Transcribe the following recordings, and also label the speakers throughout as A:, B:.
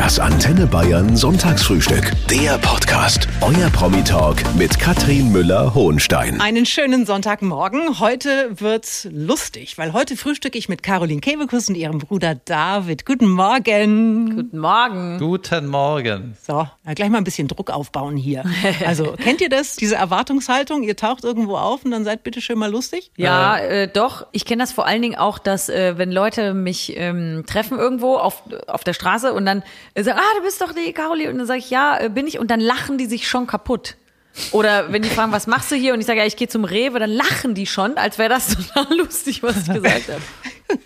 A: Das Antenne Bayern Sonntagsfrühstück. Der Podcast. Euer Promi-Talk mit Katrin Müller-Hohenstein.
B: Einen schönen Sonntagmorgen. Heute wird's lustig, weil heute frühstücke ich mit Caroline Kebekus und ihrem Bruder David. Guten Morgen.
C: Guten Morgen.
D: Guten Morgen.
B: So, gleich mal ein bisschen Druck aufbauen hier. Also, kennt ihr das, diese Erwartungshaltung? Ihr taucht irgendwo auf und dann seid bitte schön mal lustig?
C: Ja, äh, doch. Ich kenne das vor allen Dingen auch, dass äh, wenn Leute mich ähm, treffen irgendwo auf, auf der Straße und dann äh, sagen, ah, du bist doch die Caroline. Und dann sage ich, ja, äh, bin ich. Und dann lachen die sich schon kaputt. Oder wenn die fragen, was machst du hier? Und ich sage, ja, ich gehe zum Rewe, dann lachen die schon, als wäre das total lustig, was ich gesagt habe.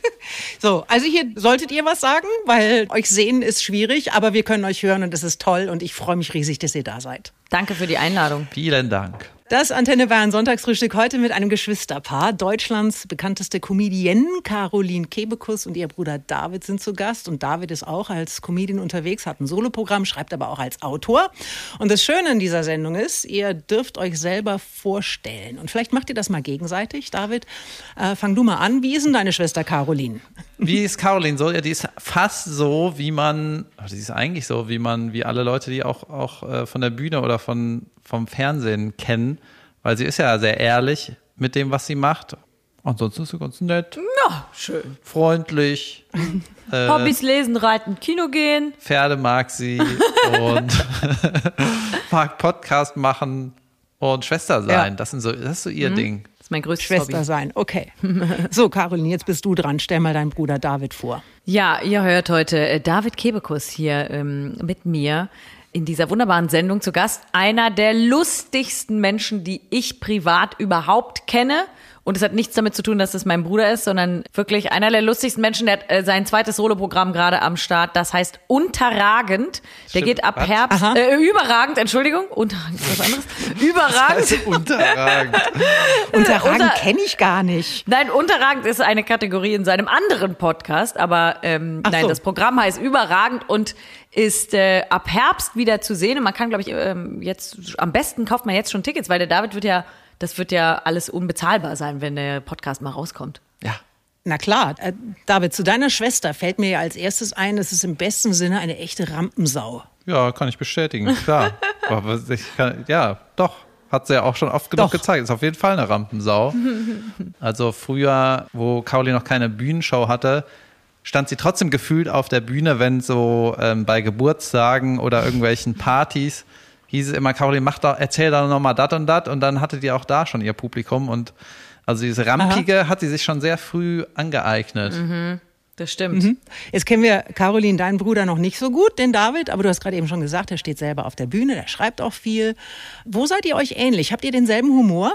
B: So, also hier solltet ihr was sagen, weil euch sehen ist schwierig, aber wir können euch hören und das ist toll und ich freue mich riesig, dass ihr da seid.
C: Danke für die Einladung.
D: Vielen Dank.
B: Das Antenne Bayern Sonntagsfrühstück heute mit einem Geschwisterpaar. Deutschlands bekannteste Comedienne Caroline Kebekus und ihr Bruder David sind zu Gast. Und David ist auch als Comedian unterwegs, hat ein Soloprogramm, schreibt aber auch als Autor. Und das Schöne an dieser Sendung ist, ihr dürft euch selber vorstellen. Und vielleicht macht ihr das mal gegenseitig. David, äh, fang du mal an. Wie ist denn deine Schwester Caroline?
D: Wie ist Caroline so? Ja, die ist fast so, wie man, also die ist eigentlich so, wie man, wie alle Leute, die auch, auch äh, von der Bühne oder von, vom Fernsehen kennen, weil sie ist ja sehr ehrlich mit dem, was sie macht. Ansonsten ist sie ganz nett,
C: Ja, schön.
D: freundlich,
C: Hobbys lesen, reiten, Kino gehen.
D: Pferde mag sie und mag Podcast machen und Schwester sein.
B: Ja.
D: Das, sind so, das ist so ihr Ding.
C: Das ist mein größtes
B: Schwester
C: Hobby.
B: sein. Okay. So, Caroline, jetzt bist du dran. Stell mal deinen Bruder David vor.
C: Ja, ihr hört heute äh, David Kebekus hier ähm, mit mir in dieser wunderbaren Sendung zu Gast. Einer der lustigsten Menschen, die ich privat überhaupt kenne. Und es hat nichts damit zu tun, dass es mein Bruder ist, sondern wirklich einer der lustigsten Menschen. Der hat äh, sein zweites Soloprogramm gerade am Start. Das heißt Unterragend. Der
D: Stimmt.
C: geht ab
D: Was?
C: Herbst.
B: Aha.
C: Äh, überragend, Entschuldigung. Unterragend ist was anderes. Überragend.
D: Also unterragend.
B: Unterragend
C: unter-
B: kenne ich gar nicht.
C: Nein, unterragend ist eine Kategorie in seinem anderen Podcast, aber ähm,
B: Ach
C: nein,
B: so.
C: das Programm heißt überragend und ist äh, ab Herbst wieder zu sehen. Und man kann, glaube ich, ähm, jetzt am besten kauft man jetzt schon Tickets, weil der David wird ja, das wird ja alles unbezahlbar sein, wenn der Podcast mal rauskommt.
D: Ja.
B: Na klar, äh, David, zu deiner Schwester fällt mir ja als erstes ein, das ist im besten Sinne eine echte Rampensau.
D: Ja, kann ich bestätigen, klar. Aber ich kann, ja, doch. Hat sie ja auch schon oft genug
B: Doch.
D: gezeigt. Ist auf jeden Fall eine Rampensau. Also früher, wo Caroline noch keine Bühnenshow hatte, stand sie trotzdem gefühlt auf der Bühne, wenn so ähm, bei Geburtstagen oder irgendwelchen Partys hieß es immer, Caroline, mach doch, erzähl doch nochmal dat und dat und dann hatte die auch da schon ihr Publikum und also diese Rampige hat sie sich schon sehr früh angeeignet.
C: Das stimmt.
B: Jetzt kennen wir Caroline, deinen Bruder, noch nicht so gut, den David, aber du hast gerade eben schon gesagt, er steht selber auf der Bühne, der schreibt auch viel. Wo seid ihr euch ähnlich? Habt ihr denselben Humor?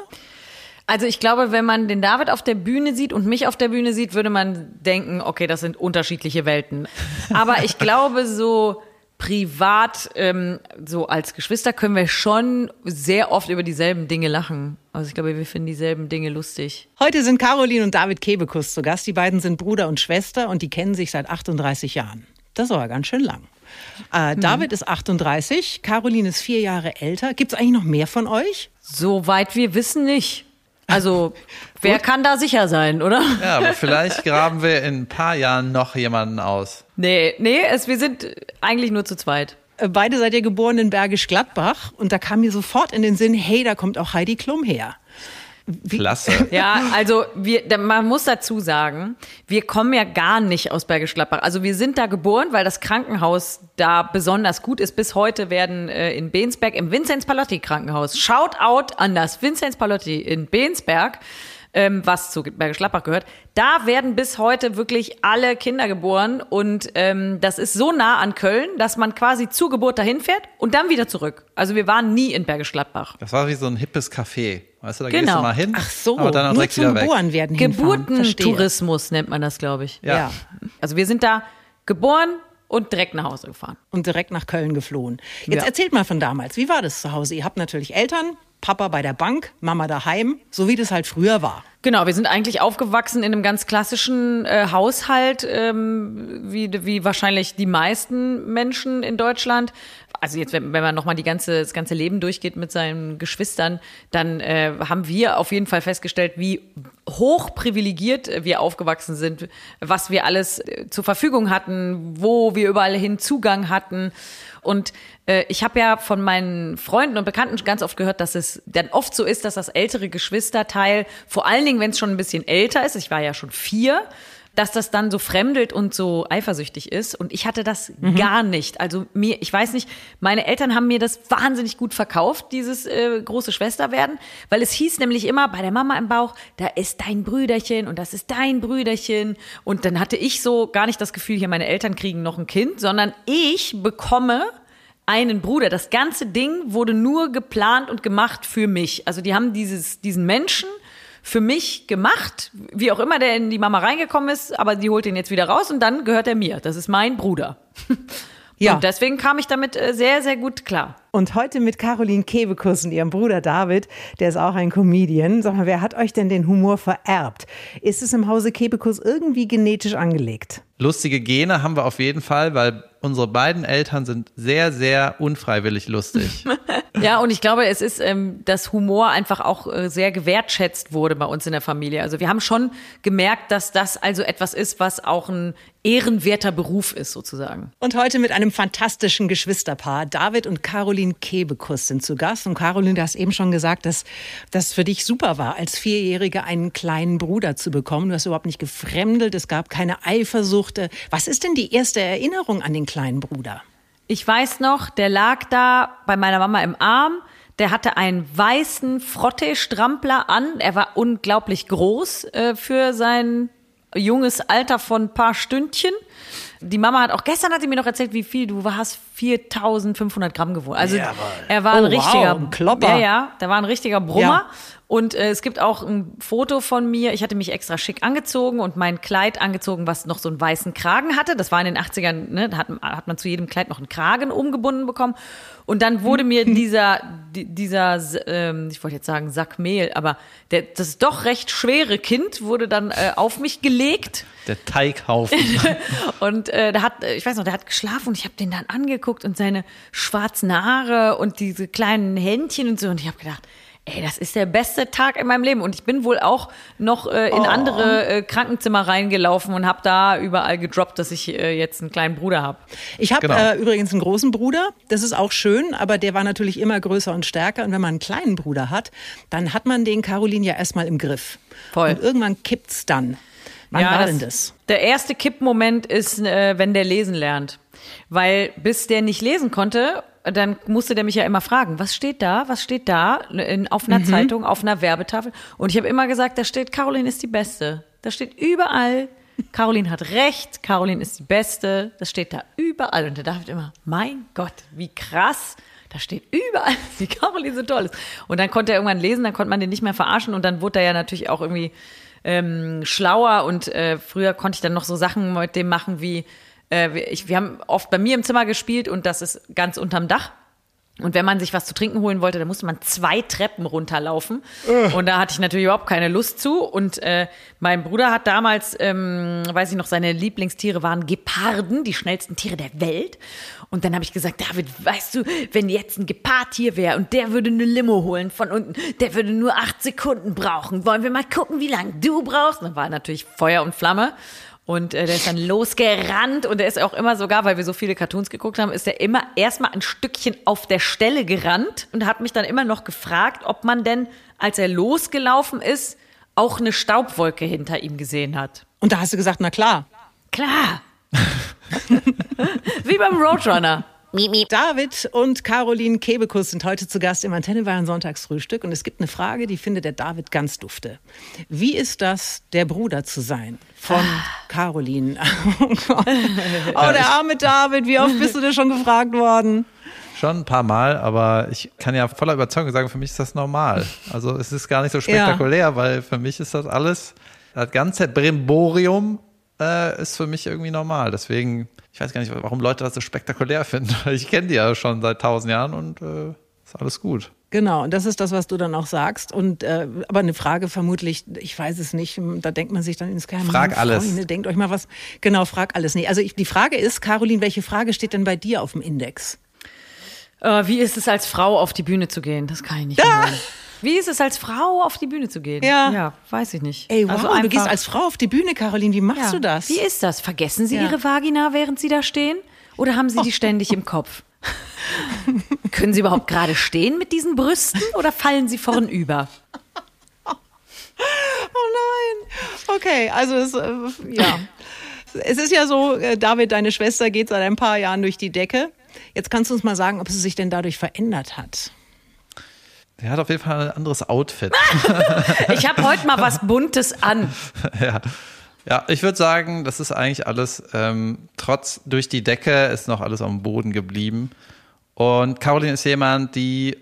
C: Also ich glaube, wenn man den David auf der Bühne sieht und mich auf der Bühne sieht, würde man denken, okay, das sind unterschiedliche Welten. Aber ich glaube, so privat, ähm, so als Geschwister können wir schon sehr oft über dieselben Dinge lachen. Also ich glaube, wir finden dieselben Dinge lustig.
B: Heute sind Caroline und David Kebekus zu Gast. Die beiden sind Bruder und Schwester und die kennen sich seit 38 Jahren. Das ist aber ganz schön lang. Äh, David ist 38, Caroline ist vier Jahre älter. Gibt es eigentlich noch mehr von euch?
C: Soweit wir wissen nicht. Also, wer kann da sicher sein, oder?
D: Ja, aber vielleicht graben wir in ein paar Jahren noch jemanden aus.
C: Nee, nee, es, wir sind eigentlich nur zu zweit.
B: Äh, Beide seid ihr geboren in Bergisch Gladbach und da kam mir sofort in den Sinn, hey, da kommt auch Heidi Klum her.
D: Klasse.
C: Ja, also wir, man muss dazu sagen, wir kommen ja gar nicht aus Bergisch Gladbach. Also wir sind da geboren, weil das Krankenhaus da besonders gut ist. Bis heute werden äh, in Bensberg im Vinzenz Palotti Krankenhaus, shout out an das Vinzenz Palotti in Bensberg, ähm, was zu Bergisch Gladbach gehört, da werden bis heute wirklich alle Kinder geboren und ähm, das ist so nah an Köln, dass man quasi zur Geburt dahin fährt und dann wieder zurück. Also wir waren nie in Bergisch Gladbach.
D: Das war wie so ein hippes Café. Weißt du, da gehst
C: Genau.
D: du mal hin,
B: Ach so,
D: aber dann auch
B: nur
D: direkt
B: zum
D: wieder weg.
B: Geboren werden hinfahren. Verstehe.
C: Geburtentourismus nennt man das, glaube ich.
D: Ja.
B: Ja.
C: Also wir sind da geboren und direkt nach Hause gefahren.
B: Und direkt nach Köln geflohen. Jetzt
C: Ja.
B: erzählt mal von damals. Wie war das zu Hause? Ihr habt natürlich Eltern, Papa bei der Bank, Mama daheim, so wie das halt früher war.
C: Genau, wir sind eigentlich aufgewachsen in einem ganz klassischen äh, Haushalt, ähm, wie, wie wahrscheinlich die meisten Menschen in Deutschland. Also jetzt, wenn, wenn man nochmal die ganze, das ganze Leben durchgeht mit seinen Geschwistern, dann äh, haben wir auf jeden Fall festgestellt, wie hoch privilegiert wir aufgewachsen sind, was wir alles äh, zur Verfügung hatten, wo wir überall hin Zugang hatten. Und äh, ich habe ja von meinen Freunden und Bekannten ganz oft gehört, dass es dann oft so ist, dass das ältere Geschwisterteil, vor allen Dingen, wenn es schon ein bisschen älter ist, ich war ja schon vier, dass das dann so fremdelt und so eifersüchtig ist. Und ich hatte das mhm. gar nicht. Also mir, ich weiß nicht, meine Eltern haben mir das wahnsinnig gut verkauft, dieses äh, große Schwester werden, weil es hieß nämlich immer bei der Mama im Bauch, da ist dein Brüderchen und das ist dein Brüderchen. Und dann hatte ich so gar nicht das Gefühl, hier meine Eltern kriegen noch ein Kind, sondern ich bekomme einen Bruder. Das ganze Ding wurde nur geplant und gemacht für mich. Also die haben dieses, diesen Menschen für mich gemacht, wie auch immer der in die Mama reingekommen ist, aber die holt ihn jetzt wieder raus und dann gehört er mir. Das ist mein Bruder. Ja. Und deswegen kam ich damit äh, sehr, sehr gut klar.
B: Und heute mit Caroline Kebekus und ihrem Bruder David, der ist auch ein Comedian. Sag mal, wer hat euch denn den Humor vererbt? Ist es im Hause Kebekus irgendwie genetisch angelegt?
D: Lustige Gene haben wir auf jeden Fall, weil unsere beiden Eltern sind sehr, sehr unfreiwillig lustig.
C: ja, und ich glaube, es ist, ähm, dass Humor einfach auch äh, sehr gewertschätzt wurde bei uns in der Familie. Also wir haben schon gemerkt, dass das also etwas ist, was auch ein ehrenwerter Beruf ist, sozusagen.
B: Und heute mit einem fantastischen Geschwisterpaar. David und Caroline Kebekus sind zu Gast. Und Caroline, du hast eben schon gesagt, dass das für dich super war, als Vierjährige einen kleinen Bruder zu bekommen. Du hast überhaupt nicht gefremdelt, es gab keine Eifersucht. Was ist denn die erste Erinnerung an den kleinen Bruder?
C: Ich weiß noch, der lag da bei meiner Mama im Arm. Der hatte einen weißen Frotte-Strampler an. Er war unglaublich groß äh, für sein junges Alter von ein paar Stündchen. Die Mama hat auch gestern hat sie mir noch erzählt, wie viel du hast 4500 Gramm gewogen. Also Jawohl. er war ein oh, richtiger
B: wow, ein Klopper.
C: Ja, ja, der war ein richtiger Brummer. Ja. Und äh, es gibt auch ein Foto von mir. Ich hatte mich extra schick angezogen und mein Kleid angezogen, was noch so einen weißen Kragen hatte. Das war in den 80ern, ne, da hat, hat man zu jedem Kleid noch einen Kragen umgebunden bekommen. Und dann wurde mir dieser, dieser, ähm, ich wollte jetzt sagen Sack Mehl, aber der, das doch recht schwere Kind wurde dann äh, auf mich gelegt.
D: Der Teighaufen.
C: und äh, der hat, ich weiß noch, der hat geschlafen und ich habe den dann angeguckt und seine schwarzen Haare und diese kleinen Händchen und so. Und ich habe gedacht, ey, das ist der beste Tag in meinem Leben. Und ich bin wohl auch noch äh, in oh. andere äh, Krankenzimmer reingelaufen und habe da überall gedroppt, dass ich äh, jetzt einen kleinen Bruder habe.
B: Ich habe genau. äh, übrigens einen großen Bruder. Das ist auch schön, aber der war natürlich immer größer und stärker. Und wenn man einen kleinen Bruder hat, dann hat man den Caroline ja erstmal im Griff. Voll. Und irgendwann kippt's dann. Wann ja, war das, denn das?
C: Der erste Kippmoment ist, äh, wenn der lesen lernt. Weil bis der nicht lesen konnte dann musste der mich ja immer fragen, was steht da, was steht da in, auf einer mhm. Zeitung, auf einer Werbetafel. Und ich habe immer gesagt, da steht, Caroline ist die Beste. Da steht überall, Caroline hat recht, Caroline ist die Beste. Das steht da überall. Und der David immer, mein Gott, wie krass. Da steht überall, wie Caroline so toll ist. Und dann konnte er irgendwann lesen, dann konnte man den nicht mehr verarschen. Und dann wurde er ja natürlich auch irgendwie ähm, schlauer. Und äh, früher konnte ich dann noch so Sachen mit dem machen wie, äh, ich, wir haben oft bei mir im Zimmer gespielt und das ist ganz unterm Dach. Und wenn man sich was zu trinken holen wollte, dann musste man zwei Treppen runterlaufen. Uh. Und da hatte ich natürlich überhaupt keine Lust zu. Und äh, mein Bruder hat damals, ähm, weiß ich noch, seine Lieblingstiere waren Geparden, die schnellsten Tiere der Welt. Und dann habe ich gesagt, David, weißt du, wenn jetzt ein Gepard hier wäre und der würde eine Limo holen von unten, der würde nur acht Sekunden brauchen. Wollen wir mal gucken, wie lange du brauchst? Und dann war natürlich Feuer und Flamme. Und äh, der ist dann losgerannt und der ist auch immer sogar, weil wir so viele Cartoons geguckt haben, ist er immer erstmal ein Stückchen auf der Stelle gerannt und hat mich dann immer noch gefragt, ob man denn, als er losgelaufen ist, auch eine Staubwolke hinter ihm gesehen hat.
B: Und da hast du gesagt, na klar.
C: Klar. Wie beim Roadrunner.
B: Miep, miep. David und Caroline Kebekus sind heute zu Gast im Antenne Bayern Sonntagsfrühstück und es gibt eine Frage, die findet der David ganz dufte. Wie ist das, der Bruder zu sein von ah. Caroline? Oh, Gott. oh, der arme David, wie oft bist du denn schon gefragt worden?
D: Schon ein paar Mal, aber ich kann ja voller Überzeugung sagen, für mich ist das normal. Also es ist gar nicht so spektakulär, ja. weil für mich ist das alles, das ganze Brimborium äh, ist für mich irgendwie normal. Deswegen, ich weiß gar nicht, warum Leute das so spektakulär finden. Ich kenne die ja schon seit tausend Jahren und äh, ist alles gut.
B: Genau, und das ist das, was du dann auch sagst. Und äh, aber eine Frage vermutlich, ich weiß es nicht, da denkt man sich dann ins Geheim.
D: Frag alles.
B: Freunde, denkt euch mal was. Genau, frag alles. Nee, also ich, die Frage ist, Caroline, welche Frage steht denn bei dir auf dem Index?
C: Äh, wie ist es als Frau auf die Bühne zu gehen? Das kann ich nicht. Ah! Wie ist es als Frau auf die Bühne zu gehen?
B: Ja.
C: Ja, weiß ich nicht.
B: Ey, wow,
C: Also
B: du
C: einfach-
B: gehst als Frau auf die Bühne, Caroline. Wie machst
C: Ja.
B: du das?
C: Wie ist das? Vergessen Sie
B: Ja.
C: Ihre Vagina, während Sie da stehen? Oder haben Sie die ständig im Kopf? Können Sie überhaupt gerade stehen mit diesen Brüsten oder fallen Sie vornüber?
B: Oh nein. Okay, also es, äh, ja. Es ist ja so, äh, David, deine Schwester geht seit ein paar Jahren durch die Decke. Jetzt kannst du uns mal sagen, ob sie sich denn dadurch verändert hat.
D: Der hat auf jeden Fall ein anderes Outfit.
C: Ich habe heute mal was Buntes an.
D: ja. ja, ich würde sagen, das ist eigentlich alles, ähm, trotz durch die Decke ist noch alles am Boden geblieben. Und Caroline ist jemand, die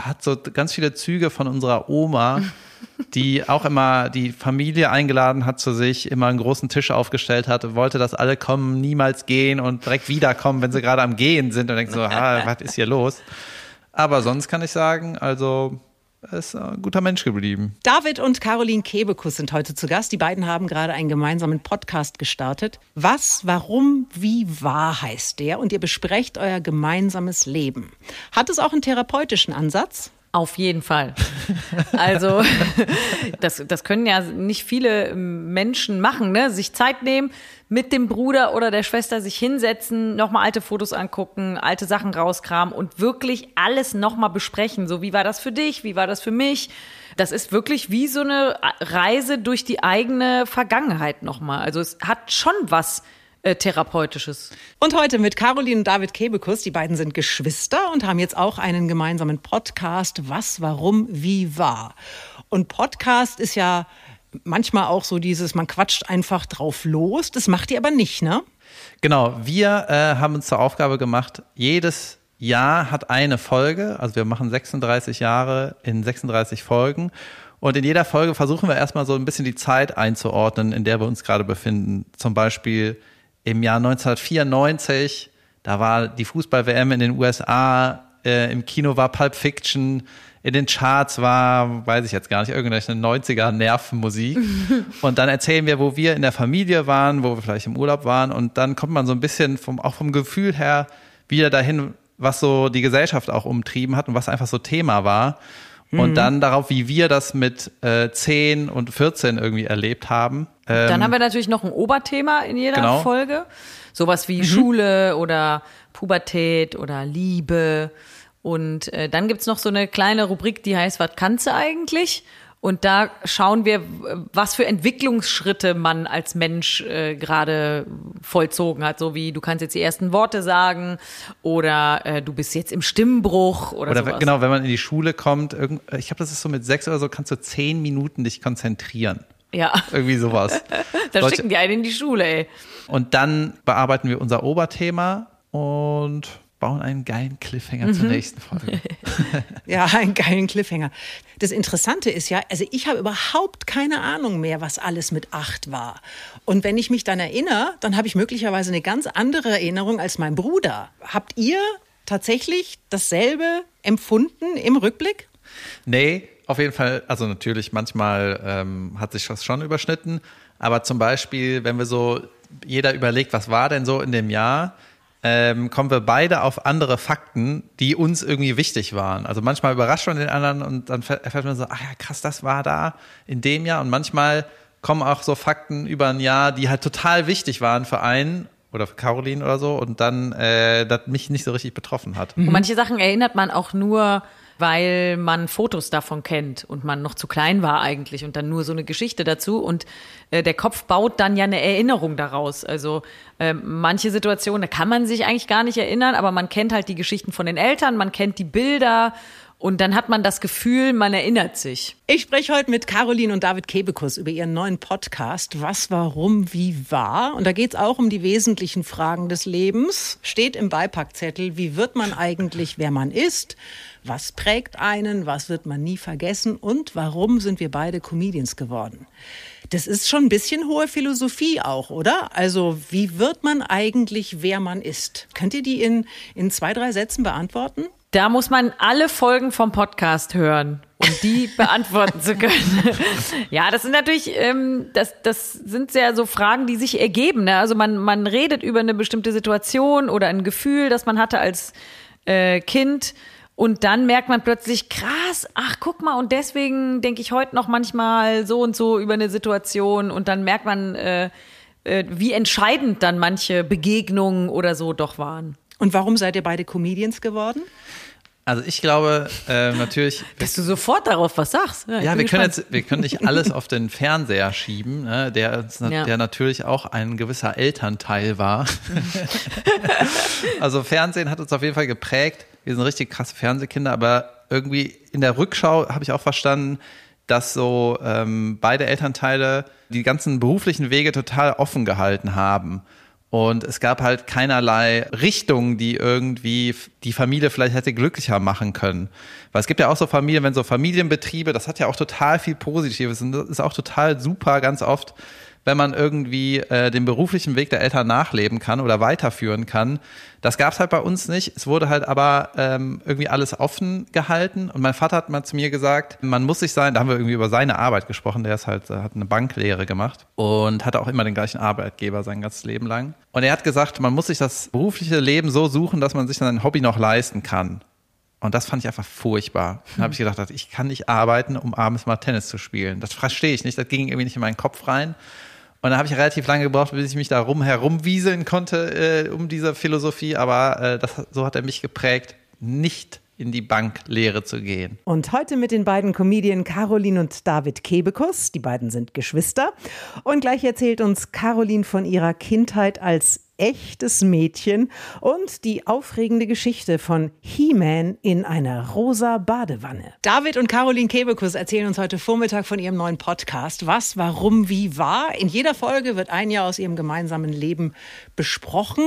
D: hat so ganz viele Züge von unserer Oma, die auch immer die Familie eingeladen hat zu sich, immer einen großen Tisch aufgestellt hat, wollte, dass alle kommen, niemals gehen und direkt wiederkommen, wenn sie gerade am Gehen sind und denken so, ha, was ist hier los? Aber sonst kann ich sagen, also er ist ein guter Mensch geblieben.
B: David und Caroline Kebekus sind heute zu Gast. Die beiden haben gerade einen gemeinsamen Podcast gestartet. Was, warum, wie, wahr heißt der? Und ihr besprecht euer gemeinsames Leben. Hat es auch einen therapeutischen Ansatz?
C: Auf jeden Fall. Also, das, das können ja nicht viele Menschen machen, ne? Sich Zeit nehmen, mit dem Bruder oder der Schwester sich hinsetzen, nochmal alte Fotos angucken, alte Sachen rauskramen und wirklich alles nochmal besprechen. So, wie war das für dich? Wie war das für mich? Das ist wirklich wie so eine Reise durch die eigene Vergangenheit nochmal. Also, es hat schon was äh, Therapeutisches.
B: Und heute mit Caroline und David Kebekus. Die beiden sind Geschwister und haben jetzt auch einen gemeinsamen Podcast. Was, warum, wie, war. Und Podcast ist ja manchmal auch so dieses, man quatscht einfach drauf los. Das macht ihr aber nicht, ne?
D: Genau, wir äh, haben uns zur Aufgabe gemacht, jedes Jahr hat eine Folge, also wir machen 36 Jahre in 36 Folgen und in jeder Folge versuchen wir erstmal so ein bisschen die Zeit einzuordnen, in der wir uns gerade befinden. Zum Beispiel im Jahr 1994, da war die Fußball-WM in den USA, äh, im Kino war Pulp Fiction, in den Charts war, weiß ich jetzt gar nicht, irgendwelche 90er Nervenmusik. und dann erzählen wir, wo wir in der Familie waren, wo wir vielleicht im Urlaub waren. Und dann kommt man so ein bisschen vom, auch vom Gefühl her wieder dahin, was so die Gesellschaft auch umtrieben hat und was einfach so Thema war. Und dann darauf, wie wir das mit äh, 10 und 14 irgendwie erlebt haben. Ähm,
C: Dann haben wir natürlich noch ein Oberthema in jeder
D: Genau.
C: Folge. Sowas wie Schule oder Pubertät oder Liebe. Und äh, dann gibt's noch so eine kleine Rubrik, die heißt, was kannst du eigentlich? Und da schauen wir, was für Entwicklungsschritte man als Mensch äh, gerade vollzogen hat. So wie, du kannst jetzt die ersten Worte sagen oder äh, du bist jetzt im Stimmbruch oder,
D: Oder
C: sowas.
D: genau, wenn man in die Schule kommt, irgend, ich glaube, das ist so mit sechs oder so, kannst du zehn Minuten dich konzentrieren.
C: Ja,
D: Irgendwie sowas.
C: da
D: Solche-
C: schicken die einen in die Schule, ey.
D: Und dann bearbeiten wir unser Oberthema und bauen einen geilen Cliffhanger zur nächsten Folge.
B: Ja, einen geilen Cliffhanger. Das Interessante ist ja, also ich habe überhaupt keine Ahnung mehr, was alles mit acht war. Und wenn ich mich dann erinnere, dann habe ich möglicherweise eine ganz andere Erinnerung als mein Bruder. Habt ihr tatsächlich dasselbe empfunden im Rückblick?
D: Nee, auf jeden Fall, also natürlich, manchmal ähm, hat sich das schon überschnitten, aber zum Beispiel, wenn wir so, jeder überlegt, was war denn so in dem Jahr, ähm, kommen wir beide auf andere Fakten, die uns irgendwie wichtig waren. Also manchmal überrascht man den anderen und dann erfährt man so, ach ja, krass, das war da in dem Jahr. Und manchmal kommen auch so Fakten über ein Jahr, die halt total wichtig waren für einen oder für Caroline oder so und dann äh, das mich nicht so richtig betroffen hat.
C: Und manche Sachen erinnert man auch nur, weil man Fotos davon kennt und man noch zu klein war eigentlich und dann nur so eine Geschichte dazu und äh, der Kopf baut dann ja eine Erinnerung daraus. Also äh, manche Situationen, da kann man sich eigentlich gar nicht erinnern, aber man kennt halt die Geschichten von den Eltern, man kennt die Bilder und dann hat man das Gefühl, man erinnert sich.
B: Ich spreche heute mit Caroline und David Kebekus über ihren neuen Podcast Was, Warum, Wie war. Und da geht es auch um die wesentlichen Fragen des Lebens. Steht im Beipackzettel, wie wird man eigentlich, wer man ist? Was prägt einen? Was wird man nie vergessen? Und warum sind wir beide Comedians geworden? Das ist schon ein bisschen hohe Philosophie auch, oder? Also, wie wird man eigentlich, wer man ist? Könnt ihr die in, in zwei, drei Sätzen beantworten?
C: Da muss man alle Folgen vom Podcast hören, um die beantworten zu können. ja, das sind natürlich, ähm, das, das sind ja so Fragen, die sich ergeben. Ne? Also man, man redet über eine bestimmte Situation oder ein Gefühl, das man hatte als äh, Kind. Und dann merkt man plötzlich, krass, ach guck mal, und deswegen denke ich heute noch manchmal so und so über eine Situation. Und dann merkt man, äh, äh, wie entscheidend dann manche Begegnungen oder so doch waren.
B: Und warum seid ihr beide Comedians geworden?
D: Also ich glaube äh, natürlich.
C: Dass du sofort darauf was sagst.
D: Ja, ja wir können jetzt, wir können nicht alles auf den Fernseher schieben, ne, der, ja. der natürlich auch ein gewisser Elternteil war. also Fernsehen hat uns auf jeden Fall geprägt. Wir sind richtig krasse Fernsehkinder, aber irgendwie in der Rückschau habe ich auch verstanden, dass so ähm, beide Elternteile die ganzen beruflichen Wege total offen gehalten haben. Und es gab halt keinerlei Richtung, die irgendwie die Familie vielleicht hätte glücklicher machen können. Weil es gibt ja auch so Familien, wenn so Familienbetriebe, das hat ja auch total viel Positives und das ist auch total super ganz oft, wenn man irgendwie äh, den beruflichen Weg der Eltern nachleben kann oder weiterführen kann. Das gab es halt bei uns nicht. Es wurde halt aber ähm, irgendwie alles offen gehalten. Und mein Vater hat mal zu mir gesagt, man muss sich sein, da haben wir irgendwie über seine Arbeit gesprochen, der ist halt, hat eine Banklehre gemacht und hatte auch immer den gleichen Arbeitgeber sein ganzes Leben lang. Und er hat gesagt, man muss sich das berufliche Leben so suchen, dass man sich sein Hobby noch leisten kann. Und das fand ich einfach furchtbar. Dann habe ich gedacht, ich kann nicht arbeiten, um abends mal Tennis zu spielen. Das verstehe ich nicht. Das ging irgendwie nicht in meinen Kopf rein. Und dann habe ich relativ lange gebraucht, bis ich mich da rum herumwieseln konnte äh, um diese Philosophie. Aber äh, das, so hat er mich geprägt, nicht in die Banklehre zu gehen.
B: Und heute mit den beiden Comedien Caroline und David Kebekus. Die beiden sind Geschwister. Und gleich erzählt uns Caroline von ihrer Kindheit als echtes Mädchen und die aufregende Geschichte von He-Man in einer rosa Badewanne. David und Caroline Kebekus erzählen uns heute Vormittag von ihrem neuen Podcast. Was, warum, wie war? In jeder Folge wird ein Jahr aus ihrem gemeinsamen Leben besprochen.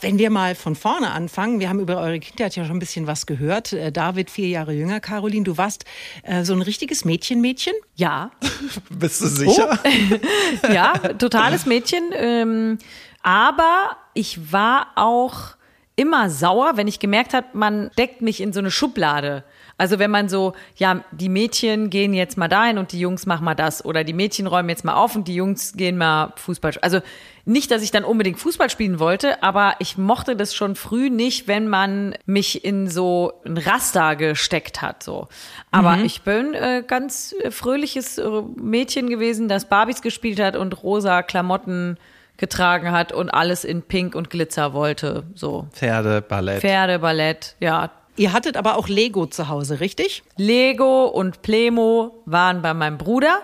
B: Wenn wir mal von vorne anfangen, wir haben über eure Kindheit ja schon ein bisschen was gehört. Äh, David, vier Jahre jünger. Caroline, du warst äh, so ein richtiges Mädchen-Mädchen?
C: Ja.
D: Bist du sicher?
C: Oh. ja, totales Mädchen. Ähm aber ich war auch immer sauer, wenn ich gemerkt habe, man deckt mich in so eine Schublade. Also wenn man so, ja, die Mädchen gehen jetzt mal dahin und die Jungs machen mal das oder die Mädchen räumen jetzt mal auf und die Jungs gehen mal Fußball. Also nicht, dass ich dann unbedingt Fußball spielen wollte, aber ich mochte das schon früh nicht, wenn man mich in so ein Raster gesteckt hat. So, aber mhm. ich bin äh, ganz fröhliches äh, Mädchen gewesen, das Barbies gespielt hat und rosa Klamotten getragen hat und alles in Pink und Glitzer wollte. So.
D: Pferde, Ballett.
C: Pferde, Ballett, ja.
B: Ihr hattet aber auch Lego zu Hause, richtig?
C: Lego und Plemo waren bei meinem Bruder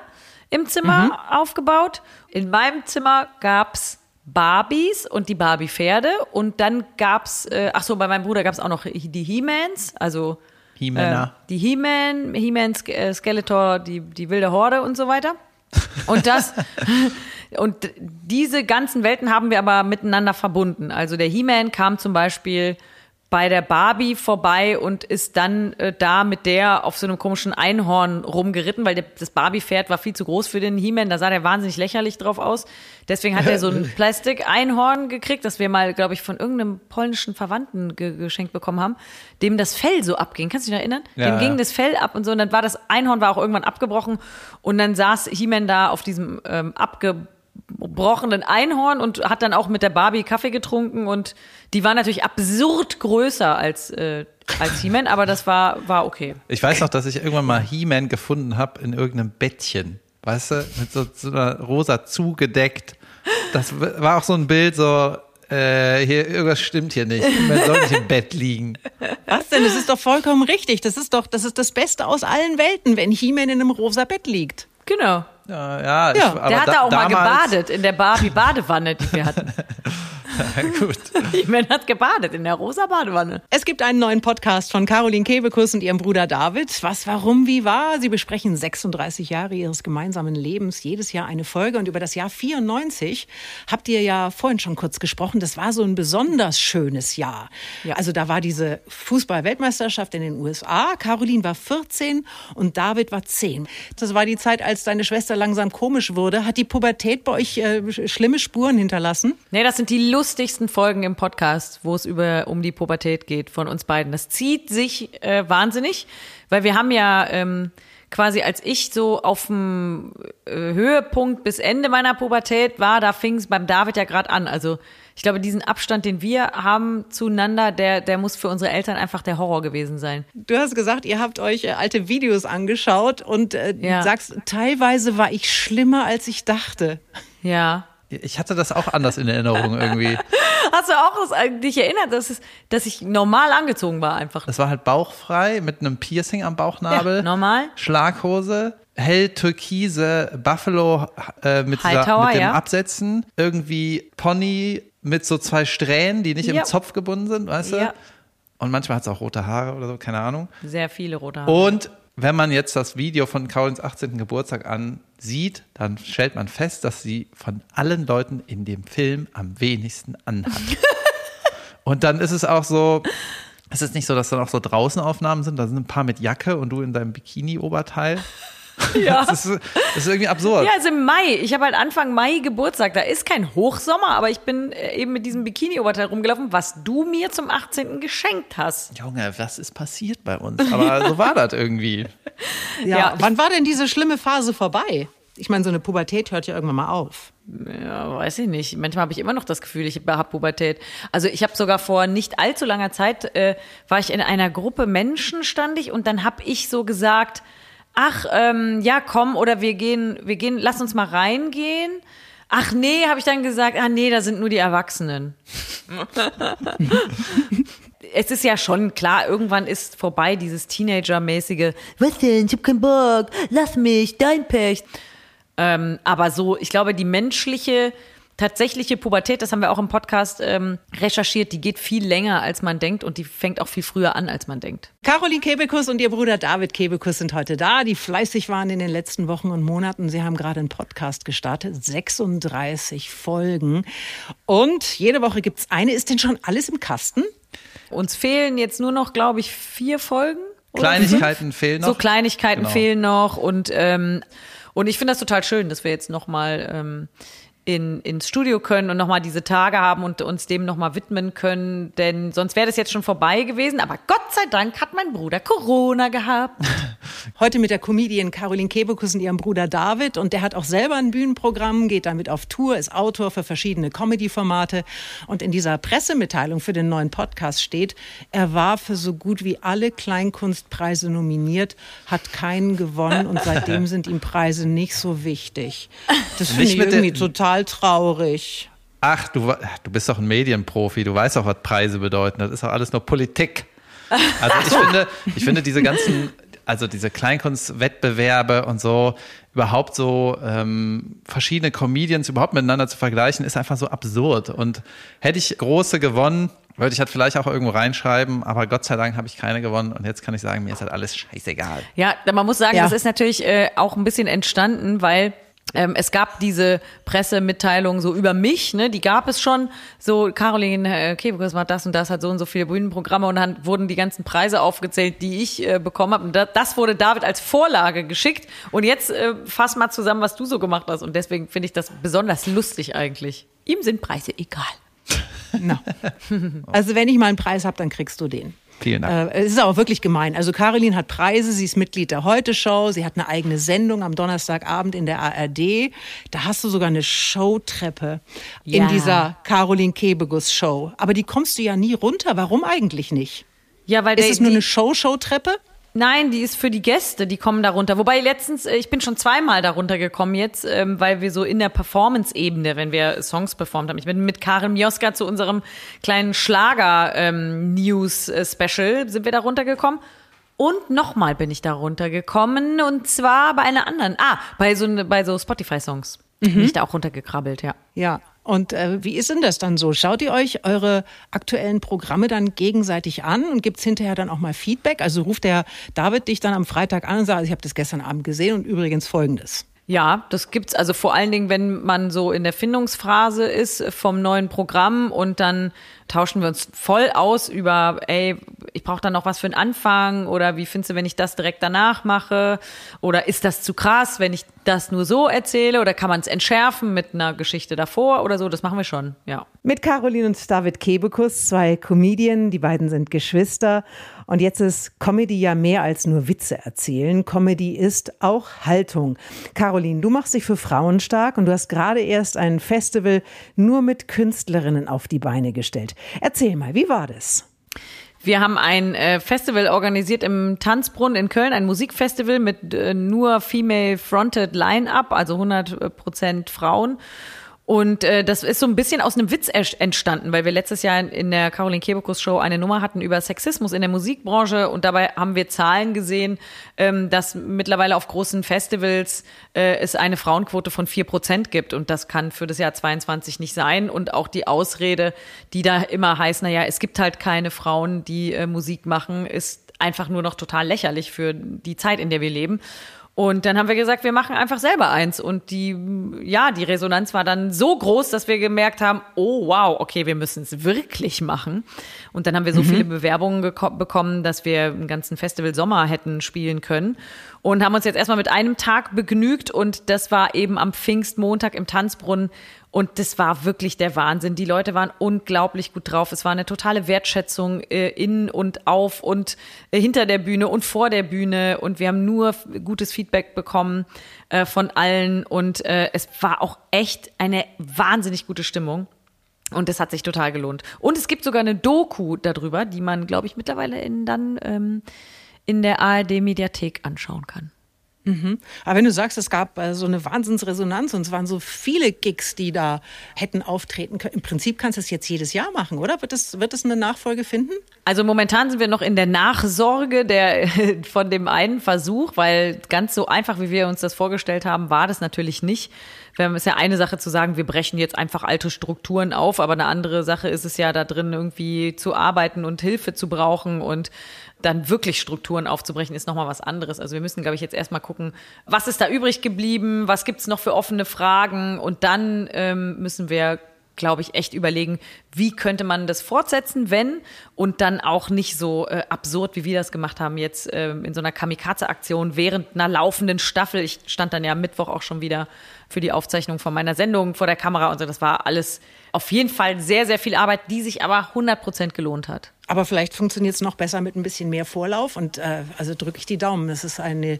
C: im Zimmer mhm. aufgebaut. In meinem Zimmer gab's Barbies und die Barbie-Pferde. Und dann gab's, äh, ach so, bei meinem Bruder gab's auch noch die He-Mans, also
D: He-Männer.
C: Äh, die He-Man, He-Man, äh, Skeletor, die, die wilde Horde und so weiter. Und das, und diese ganzen Welten haben wir aber miteinander verbunden. Also der He-Man kam zum Beispiel bei der Barbie vorbei und ist dann äh, da mit der auf so einem komischen Einhorn rumgeritten, weil der, das Barbie-Pferd war viel zu groß für den He-Man. Da sah der wahnsinnig lächerlich drauf aus. Deswegen hat er so ein Plastik-Einhorn gekriegt, das wir mal, glaube ich, von irgendeinem polnischen Verwandten ge geschenkt bekommen haben, dem das Fell so abging. Kannst du dich noch erinnern? Ja, dem ging das Fell ab und so. Und dann war das Einhorn war auch irgendwann abgebrochen und dann saß He-Man da auf diesem ähm, abgebrochenen gebrochenen Einhorn und hat dann auch mit der Barbie Kaffee getrunken und die war natürlich absurd größer als äh, als He-Man, aber das war war okay.
D: Ich weiß noch, dass ich irgendwann mal He-Man gefunden habe in irgendeinem Bettchen, weißt du, mit so, so einer rosa zugedeckt. Das war auch so ein Bild so äh, hier, irgendwas stimmt hier nicht. Man soll nicht im Bett liegen.
B: Was denn? Das ist doch vollkommen richtig. Das ist doch, das ist das Beste aus allen Welten, wenn He-Man in einem rosa Bett liegt.
C: Genau.
D: Ja, ja,
C: ja. Ich, der hat da auch mal gebadet in der Barbie-Badewanne, die wir hatten.
D: Gut.
C: Man hat gebadet in der rosa Badewanne.
B: Es gibt einen neuen Podcast von Caroline Kebekus und ihrem Bruder David. Was, warum, wie war? Sie besprechen 36 Jahre ihres gemeinsamen Lebens, jedes Jahr eine Folge. Und über das Jahr 94 habt ihr ja vorhin schon kurz gesprochen. Das war so ein besonders schönes Jahr. Ja. Also da war diese Fußball-Weltmeisterschaft in den USA. Caroline war 14 und David war 10. Das war die Zeit, als deine Schwester langsam komisch wurde. Hat die Pubertät bei euch äh, schlimme Spuren hinterlassen?
C: Nee, das sind die lustigsten Folgen im Podcast, wo es über um die Pubertät geht von uns beiden. Das zieht sich äh, wahnsinnig, weil wir haben ja ähm, quasi als ich so auf dem äh, Höhepunkt bis Ende meiner Pubertät war, da fing es beim David ja gerade an. Also ich glaube, diesen Abstand, den wir haben zueinander, der, der muss für unsere Eltern einfach der Horror gewesen sein.
B: Du hast gesagt, ihr habt euch äh, alte Videos angeschaut und äh,
C: Ja.
B: sagst, teilweise war ich schlimmer, als ich dachte.
C: Ja.
D: Ich hatte das auch anders in Erinnerung irgendwie.
C: Hast du auch das, äh, dich erinnert, dass, es, dass ich normal angezogen war einfach?
D: Das war halt bauchfrei mit einem Piercing am Bauchnabel.
C: Ja, normal.
D: Schlaghose, hell türkise Buffalo äh, mit, dieser,
C: Hightower,
D: mit dem
C: ja.
D: Absetzen, irgendwie Pony mit so zwei Strähnen, die nicht
C: Ja.
D: im Zopf gebunden sind, weißt du?
C: Ja.
D: Und manchmal hat es auch rote Haare oder so, keine Ahnung.
C: Sehr viele rote Haare.
D: Und wenn man jetzt das Video von Carolins 18. Geburtstag ansieht, dann stellt man fest, dass sie von allen Leuten in dem Film am wenigsten anhat. und dann ist es auch so, es ist nicht so, dass dann auch so draußen Aufnahmen sind, da sind ein paar mit Jacke und du in deinem Bikini-Oberteil.
C: Ja.
D: Das ist, das ist irgendwie absurd.
C: Ja, also im Mai. Ich habe halt Anfang Mai Geburtstag. Da ist kein Hochsommer, aber ich bin äh, eben mit diesem Bikini-Oberteil rumgelaufen, was du mir zum 18. geschenkt hast.
D: Junge, was ist passiert bei uns? Aber so war das irgendwie.
B: Ja.
C: Ja.
B: Wann war denn diese schlimme Phase vorbei? Ich meine, so eine Pubertät hört ja irgendwann mal auf.
C: Ja, weiß ich nicht. Manchmal habe ich immer noch das Gefühl, ich habe Pubertät. Also ich habe sogar vor nicht allzu langer Zeit, äh, war ich in einer Gruppe Menschen, stand ich, und dann habe ich so gesagt, ach, ähm, ja, komm, oder wir gehen, wir gehen, lass uns mal reingehen. Ach nee, habe ich dann gesagt, ah nee, da sind nur die Erwachsenen. es ist ja schon klar, irgendwann ist vorbei dieses Teenager-mäßige, was denn, ich hab keinen Bock, lass mich, dein Pech. Ähm, aber so, ich glaube, die menschliche, tatsächliche Pubertät, das haben wir auch im Podcast ähm, recherchiert, die geht viel länger, als man denkt und die fängt auch viel früher an, als man denkt.
B: Caroline Kebekus und ihr Bruder David Kebekus sind heute da, die fleißig waren in den letzten Wochen und Monaten. Sie haben gerade einen Podcast gestartet, 36 Folgen. Und jede Woche gibt's eine. Ist denn schon alles im Kasten?
C: Uns fehlen jetzt nur noch, glaube ich, vier Folgen.
D: Kleinigkeiten fehlen noch.
C: So Kleinigkeiten
D: Genau.
C: fehlen noch und ähm, und ich finde das total schön, dass wir jetzt noch mal ähm, in, ins Studio können und noch mal diese Tage haben und uns dem noch mal widmen können, denn sonst wäre das jetzt schon vorbei gewesen. Aber Gott sei Dank hat mein Bruder Corona gehabt.
B: Heute mit der Comedian Caroline Kebekus und ihrem Bruder David. Und der hat auch selber ein Bühnenprogramm, geht damit auf Tour, ist Autor für verschiedene Comedy-Formate. Und in dieser Pressemitteilung für den neuen Podcast steht, er war für so gut wie alle Kleinkunstpreise nominiert, hat keinen gewonnen und seitdem sind ihm Preise nicht so wichtig. Das finde ich irgendwie total traurig.
D: Ach, du, du bist doch ein Medienprofi, du weißt auch, was Preise bedeuten. Das ist doch alles nur Politik. Also ich finde, ich finde diese ganzen, also diese Kleinkunstwettbewerbe und so, überhaupt so ähm, verschiedene Comedians überhaupt miteinander zu vergleichen, ist einfach so absurd. Und hätte ich große gewonnen, würde ich halt vielleicht auch irgendwo reinschreiben, aber Gott sei Dank habe ich keine gewonnen und jetzt kann ich sagen, mir ist halt alles scheißegal.
C: Ja, man muss sagen,
B: Ja.
C: das ist natürlich äh, auch ein bisschen entstanden, weil ähm, es gab diese Pressemitteilung so über mich, ne, die gab es schon, so Caroline äh, Kebekus macht das und das, hat so und so viele Bühnenprogramme und dann wurden die ganzen Preise aufgezählt, die ich äh, bekommen habe und da, das wurde David als Vorlage geschickt und jetzt äh, fass mal zusammen, was du so gemacht hast und deswegen finde ich das besonders lustig eigentlich. Ihm sind Preise egal.
B: No. Also wenn ich mal einen Preis habe, dann kriegst du den.
D: Vielen Dank.
B: Äh, es ist auch wirklich gemein. Also Caroline hat Preise, sie ist Mitglied der Heute-Show, sie hat eine eigene Sendung am Donnerstagabend in der ARD. Da hast du sogar eine Showtreppe in
C: Ja.
B: dieser Caroline Kebegus-Show. Aber die kommst du ja nie runter. Warum eigentlich nicht?
C: Ja, weil
B: Ist es nur
C: die-
B: eine Show-Show-Treppe?
C: Nein, die ist für die Gäste, die kommen da runter. Wobei letztens, äh, ich bin schon zweimal da runtergekommen jetzt, ähm, weil wir so in der Performance-Ebene, wenn wir Songs performt haben. Ich bin mit Karin Mioska zu unserem kleinen Schlager-News-Special, sind wir da runtergekommen. Und nochmal bin ich da runtergekommen und zwar bei einer anderen, ah, bei so, bei so Spotify-Songs. Bin ich da auch runtergekrabbelt, ja.
B: Ja. Und äh, wie ist denn das dann so? Schaut ihr euch eure aktuellen Programme dann gegenseitig an und gibt's hinterher dann auch mal Feedback? Also ruft der David dich dann am Freitag an und sagt, ich habe das gestern Abend gesehen und übrigens folgendes.
C: Ja, das gibt's also vor allen Dingen, wenn man so in der Findungsphase ist vom neuen Programm und dann tauschen wir uns voll aus über, ey, ich brauche da noch was für einen Anfang oder wie findest du, wenn ich das direkt danach mache oder ist das zu krass, wenn ich das nur so erzähle oder kann man es entschärfen mit einer Geschichte davor oder so, das machen wir schon, ja.
B: Mit Caroline und David Kebekus, zwei Comedien, die beiden sind Geschwister und jetzt ist Comedy ja mehr als nur Witze erzählen. Comedy ist auch Haltung. Caroline, du machst dich für Frauen stark und du hast gerade erst ein Festival nur mit Künstlerinnen auf die Beine gestellt. Erzähl mal, wie war das?
C: Wir haben ein äh, Festival organisiert im Tanzbrunnen in Köln, ein Musikfestival mit äh, nur female-fronted Line-Up, also 100 Prozent Frauen. Und äh, das ist so ein bisschen aus einem Witz entstanden, weil wir letztes Jahr in der Caroline Kebekus Show eine Nummer hatten über Sexismus in der Musikbranche. Und dabei haben wir Zahlen gesehen, ähm, dass mittlerweile auf großen Festivals äh, es eine Frauenquote von vier Prozent gibt. Und das kann für das Jahr 22 nicht sein. Und auch die Ausrede, die da immer heißt, na ja, es gibt halt keine Frauen, die äh, Musik machen, ist einfach nur noch total lächerlich für die Zeit, in der wir leben. Und dann haben wir gesagt, wir machen einfach selber eins. Und die, ja, die Resonanz war dann so groß, dass wir gemerkt haben, oh wow, okay, wir müssen es wirklich machen. Und dann haben wir so mhm. viele Bewerbungen bekommen, dass wir einen ganzen Festival Sommer hätten spielen können. Und haben uns jetzt erstmal mit einem Tag begnügt. Und das war eben am Pfingstmontag im Tanzbrunnen. Und das war wirklich der Wahnsinn. Die Leute waren unglaublich gut drauf. Es war eine totale Wertschätzung äh, in und auf und äh, hinter der Bühne und vor der Bühne. Und wir haben nur gutes Feedback bekommen äh, von allen. Und äh, es war auch echt eine wahnsinnig gute Stimmung. Und das hat sich total gelohnt. Und es gibt sogar eine Doku darüber, die man, glaube ich, mittlerweile in, dann ähm, in der ARD-Mediathek anschauen kann.
B: Mhm. Aber wenn du sagst, es gab äh, so eine Wahnsinnsresonanz und es waren so viele Gigs, die da hätten auftreten können. Im Prinzip kannst du es jetzt jedes Jahr machen, oder? Wird es, wird es eine Nachfolge finden?
C: Also momentan sind wir noch in der Nachsorge der, von dem einen Versuch, weil ganz so einfach, wie wir uns das vorgestellt haben, war das natürlich nicht. Wir haben es ja eine Sache zu sagen, wir brechen jetzt einfach alte Strukturen auf, aber eine andere Sache ist es ja da drin irgendwie zu arbeiten und Hilfe zu brauchen und dann wirklich Strukturen aufzubrechen, ist nochmal was anderes. Also wir müssen, glaube ich, jetzt erstmal gucken, was ist da übrig geblieben, was gibt's noch für offene Fragen und dann ähm, müssen wir glaube ich, echt überlegen, wie könnte man das fortsetzen, wenn und dann auch nicht so äh, absurd, wie wir das gemacht haben, jetzt äh, in so einer Kamikaze-Aktion während einer laufenden Staffel. Ich stand dann ja Mittwoch auch schon wieder für die Aufzeichnung von meiner Sendung vor der Kamera und so. Das war alles auf jeden Fall sehr, sehr viel Arbeit, die sich aber 100 Prozent gelohnt hat.
B: Aber vielleicht funktioniert es noch besser mit ein bisschen mehr Vorlauf. Und äh, also drücke ich die Daumen. Das ist eine,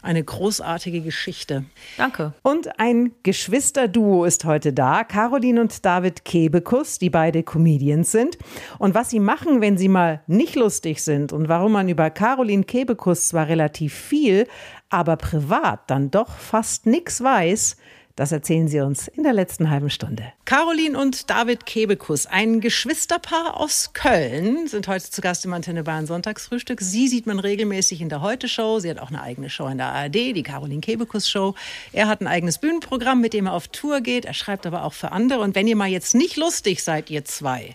B: eine großartige Geschichte.
C: Danke.
B: Und ein Geschwisterduo ist heute da. Caroline und David Kebekus, die beide Comedians sind. Und was sie machen, wenn sie mal nicht lustig sind und warum man über Caroline Kebekus zwar relativ viel, aber privat dann doch fast nichts weiß, das erzählen Sie uns in der letzten halben Stunde. Caroline und David Kebekus, ein Geschwisterpaar aus Köln, sind heute zu Gast im Antenne Bayern Sonntagsfrühstück. Sie sieht man regelmäßig in der Heute-Show. Sie hat auch eine eigene Show in der ARD, die Caroline Kebekus Show. Er hat ein eigenes Bühnenprogramm, mit dem er auf Tour geht. Er schreibt aber auch für andere. Und wenn ihr mal jetzt nicht lustig seid, ihr zwei,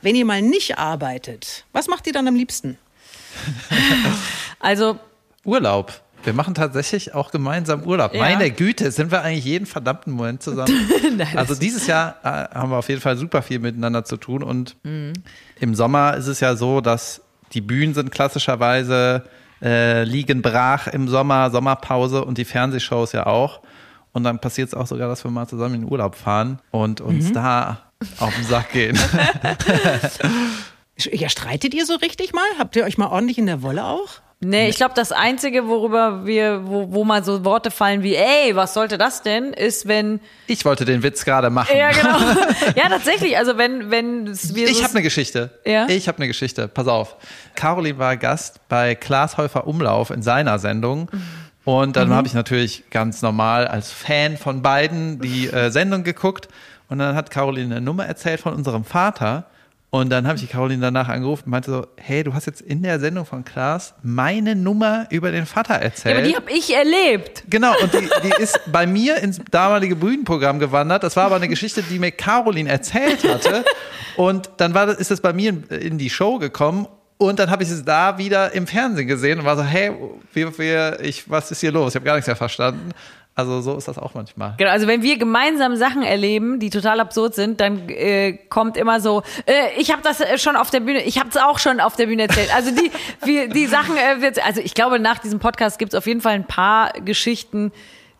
B: wenn ihr mal nicht arbeitet, was macht ihr dann am liebsten?
C: also
D: Urlaub. Wir machen tatsächlich auch gemeinsam Urlaub. Ja. Meine Güte, sind wir eigentlich jeden verdammten Moment zusammen. Nein, also dieses Jahr äh, haben wir auf jeden Fall super viel miteinander zu tun und mhm. im Sommer ist es ja so, dass die Bühnen sind klassischerweise äh, liegen brach im Sommer, Sommerpause und die Fernsehshows ja auch. Und dann passiert es auch sogar, dass wir mal zusammen in den Urlaub fahren und uns mhm. da auf den Sack gehen.
B: ja, streitet ihr so richtig mal? Habt ihr euch mal ordentlich in der Wolle auch?
C: Nee, ich glaube, das Einzige, worüber wir, wo, wo mal so Worte fallen wie, ey, was sollte das denn, ist, wenn.
D: Ich wollte den Witz gerade machen.
C: Ja, genau. ja, tatsächlich. Also, wenn, wenn
D: wir. Ich habe eine Geschichte. Ja. Ich habe eine Geschichte. Pass auf. Caroline war Gast bei Klaas Häufer Umlauf in seiner Sendung. Und dann mhm. habe ich natürlich ganz normal als Fan von beiden die äh, Sendung geguckt. Und dann hat Caroline eine Nummer erzählt von unserem Vater. Und dann habe ich die Caroline danach angerufen und meinte so, hey, du hast jetzt in der Sendung von Klaas meine Nummer über den Vater erzählt. Ja,
C: aber die habe ich erlebt.
D: Genau, und die, die ist bei mir ins damalige Bühnenprogramm gewandert. Das war aber eine Geschichte, die mir Caroline erzählt hatte. Und dann war das, ist es bei mir in, in die Show gekommen und dann habe ich es da wieder im Fernsehen gesehen und war so, hey, wie, wie, ich, was ist hier los? Ich habe gar nichts mehr verstanden. Also so ist das auch manchmal.
C: Genau, also wenn wir gemeinsam Sachen erleben, die total absurd sind, dann äh, kommt immer so, äh, ich habe das äh, schon auf der Bühne, ich habe es auch schon auf der Bühne erzählt. Also die, wir, die Sachen, äh, wird, also ich glaube, nach diesem Podcast gibt es auf jeden Fall ein paar Geschichten,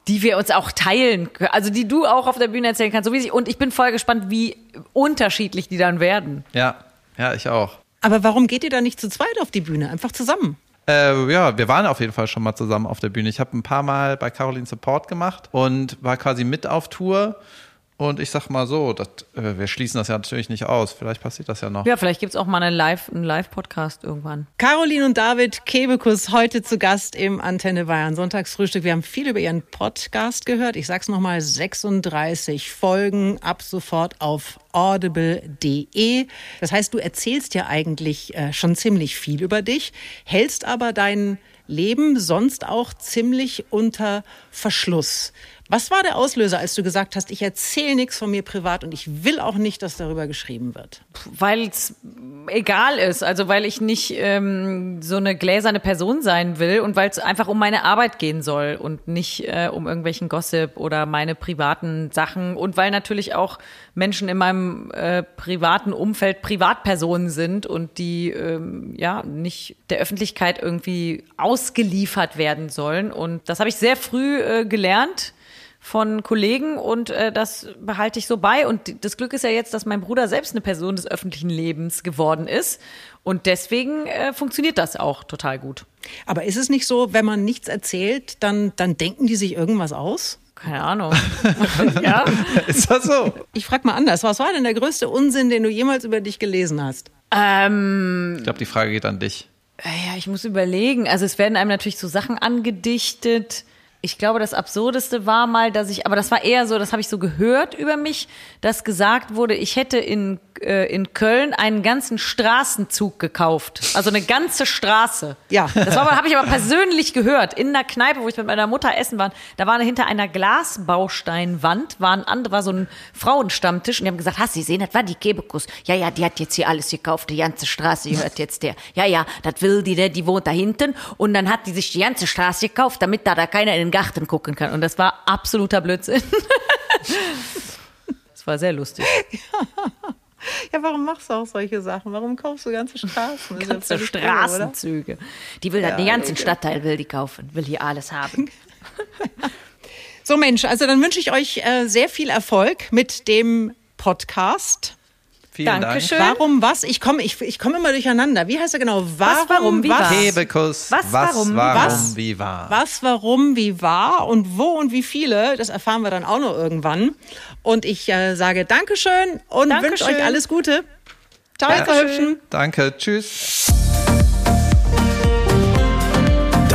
C: die wir uns auch teilen können, also die du auch auf der Bühne erzählen kannst, so wie ich. Und ich bin voll gespannt, wie unterschiedlich die dann werden.
D: Ja, ja, ich auch.
B: Aber warum geht ihr da nicht zu zweit auf die Bühne? Einfach zusammen.
D: Äh, ja, wir waren auf jeden Fall schon mal zusammen auf der Bühne. Ich habe ein paar Mal bei Caroline Support gemacht und war quasi mit auf Tour. Und ich sag mal so, das, äh, wir schließen das ja natürlich nicht aus. Vielleicht passiert das ja noch.
C: Ja, vielleicht gibt's auch mal eine Live, einen Live-Podcast irgendwann.
B: Caroline und David Kebekus heute zu Gast im Antenne Bayern Sonntagsfrühstück. Wir haben viel über ihren Podcast gehört. Ich sag's nochmal, 36 Folgen ab sofort auf audible.de. Das heißt, du erzählst ja eigentlich äh, schon ziemlich viel über dich, hältst aber dein Leben sonst auch ziemlich unter Verschluss. Was war der Auslöser, als du gesagt hast, ich erzähle nichts von mir privat und ich will auch nicht, dass darüber geschrieben wird?
C: Weil es egal ist, also weil ich nicht ähm, so eine gläserne Person sein will und weil es einfach um meine Arbeit gehen soll und nicht äh, um irgendwelchen Gossip oder meine privaten Sachen und weil natürlich auch Menschen in meinem äh, privaten Umfeld Privatpersonen sind und die ähm, ja nicht der Öffentlichkeit irgendwie ausgeliefert werden sollen und das habe ich sehr früh äh, gelernt von Kollegen und äh, das behalte ich so bei. Und das Glück ist ja jetzt, dass mein Bruder selbst eine Person des öffentlichen Lebens geworden ist. Und deswegen äh, funktioniert das auch total gut.
B: Aber ist es nicht so, wenn man nichts erzählt, dann, dann denken die sich irgendwas aus?
C: Keine Ahnung. ja.
D: Ist das so?
B: Ich frage mal anders. Was war denn der größte Unsinn, den du jemals über dich gelesen hast?
C: Ähm,
D: Ich glaube, die Frage geht an dich.
C: ja, ich muss überlegen. Also es werden einem natürlich so Sachen angedichtet. Ich glaube, das Absurdeste war mal, dass ich, aber das war eher so, das habe ich so gehört über mich, dass gesagt wurde, ich hätte in, äh, in Köln einen ganzen Straßenzug gekauft. Also eine ganze Straße.
B: Ja.
C: Das habe ich aber persönlich gehört. In einer Kneipe, wo ich mit meiner Mutter essen war, da war hinter einer Glasbausteinwand, war, ein war so ein Frauenstammtisch und die haben gesagt, hast du gesehen, das war die Kebekus. Ja, ja, die hat jetzt hier alles gekauft, die ganze Straße gehört jetzt der. Ja, ja, das will die, der, die wohnt da hinten und dann hat die sich die ganze Straße gekauft, damit da, da keiner in den Garten gucken kann. Und das war absoluter Blödsinn. Das war sehr lustig.
B: Ja, warum machst du auch solche Sachen? Warum kaufst du ganze Straßen? Ja
C: Ganze
B: oder?
C: Straßenzüge. Die will ja, den ganzen Stadtteil will die kaufen, will hier alles haben.
B: So Mensch, also dann wünsche ich euch äh, sehr viel Erfolg mit dem Podcast.
D: Vielen
C: Dankeschön.
D: Dank.
B: Warum, was? Ich komme ich, ich komme immer durcheinander. Wie heißt er genau? Warum,
C: warum, wie, was?
D: Kebekus.
C: Was, warum,
D: warum,
B: was?
D: wie war?
B: Was, warum, wie war und wo und wie viele, das erfahren wir dann auch noch irgendwann. Und ich äh, sage Dankeschön und wünsche euch alles Gute. Ciao, ihr.
D: Danke, tschüss.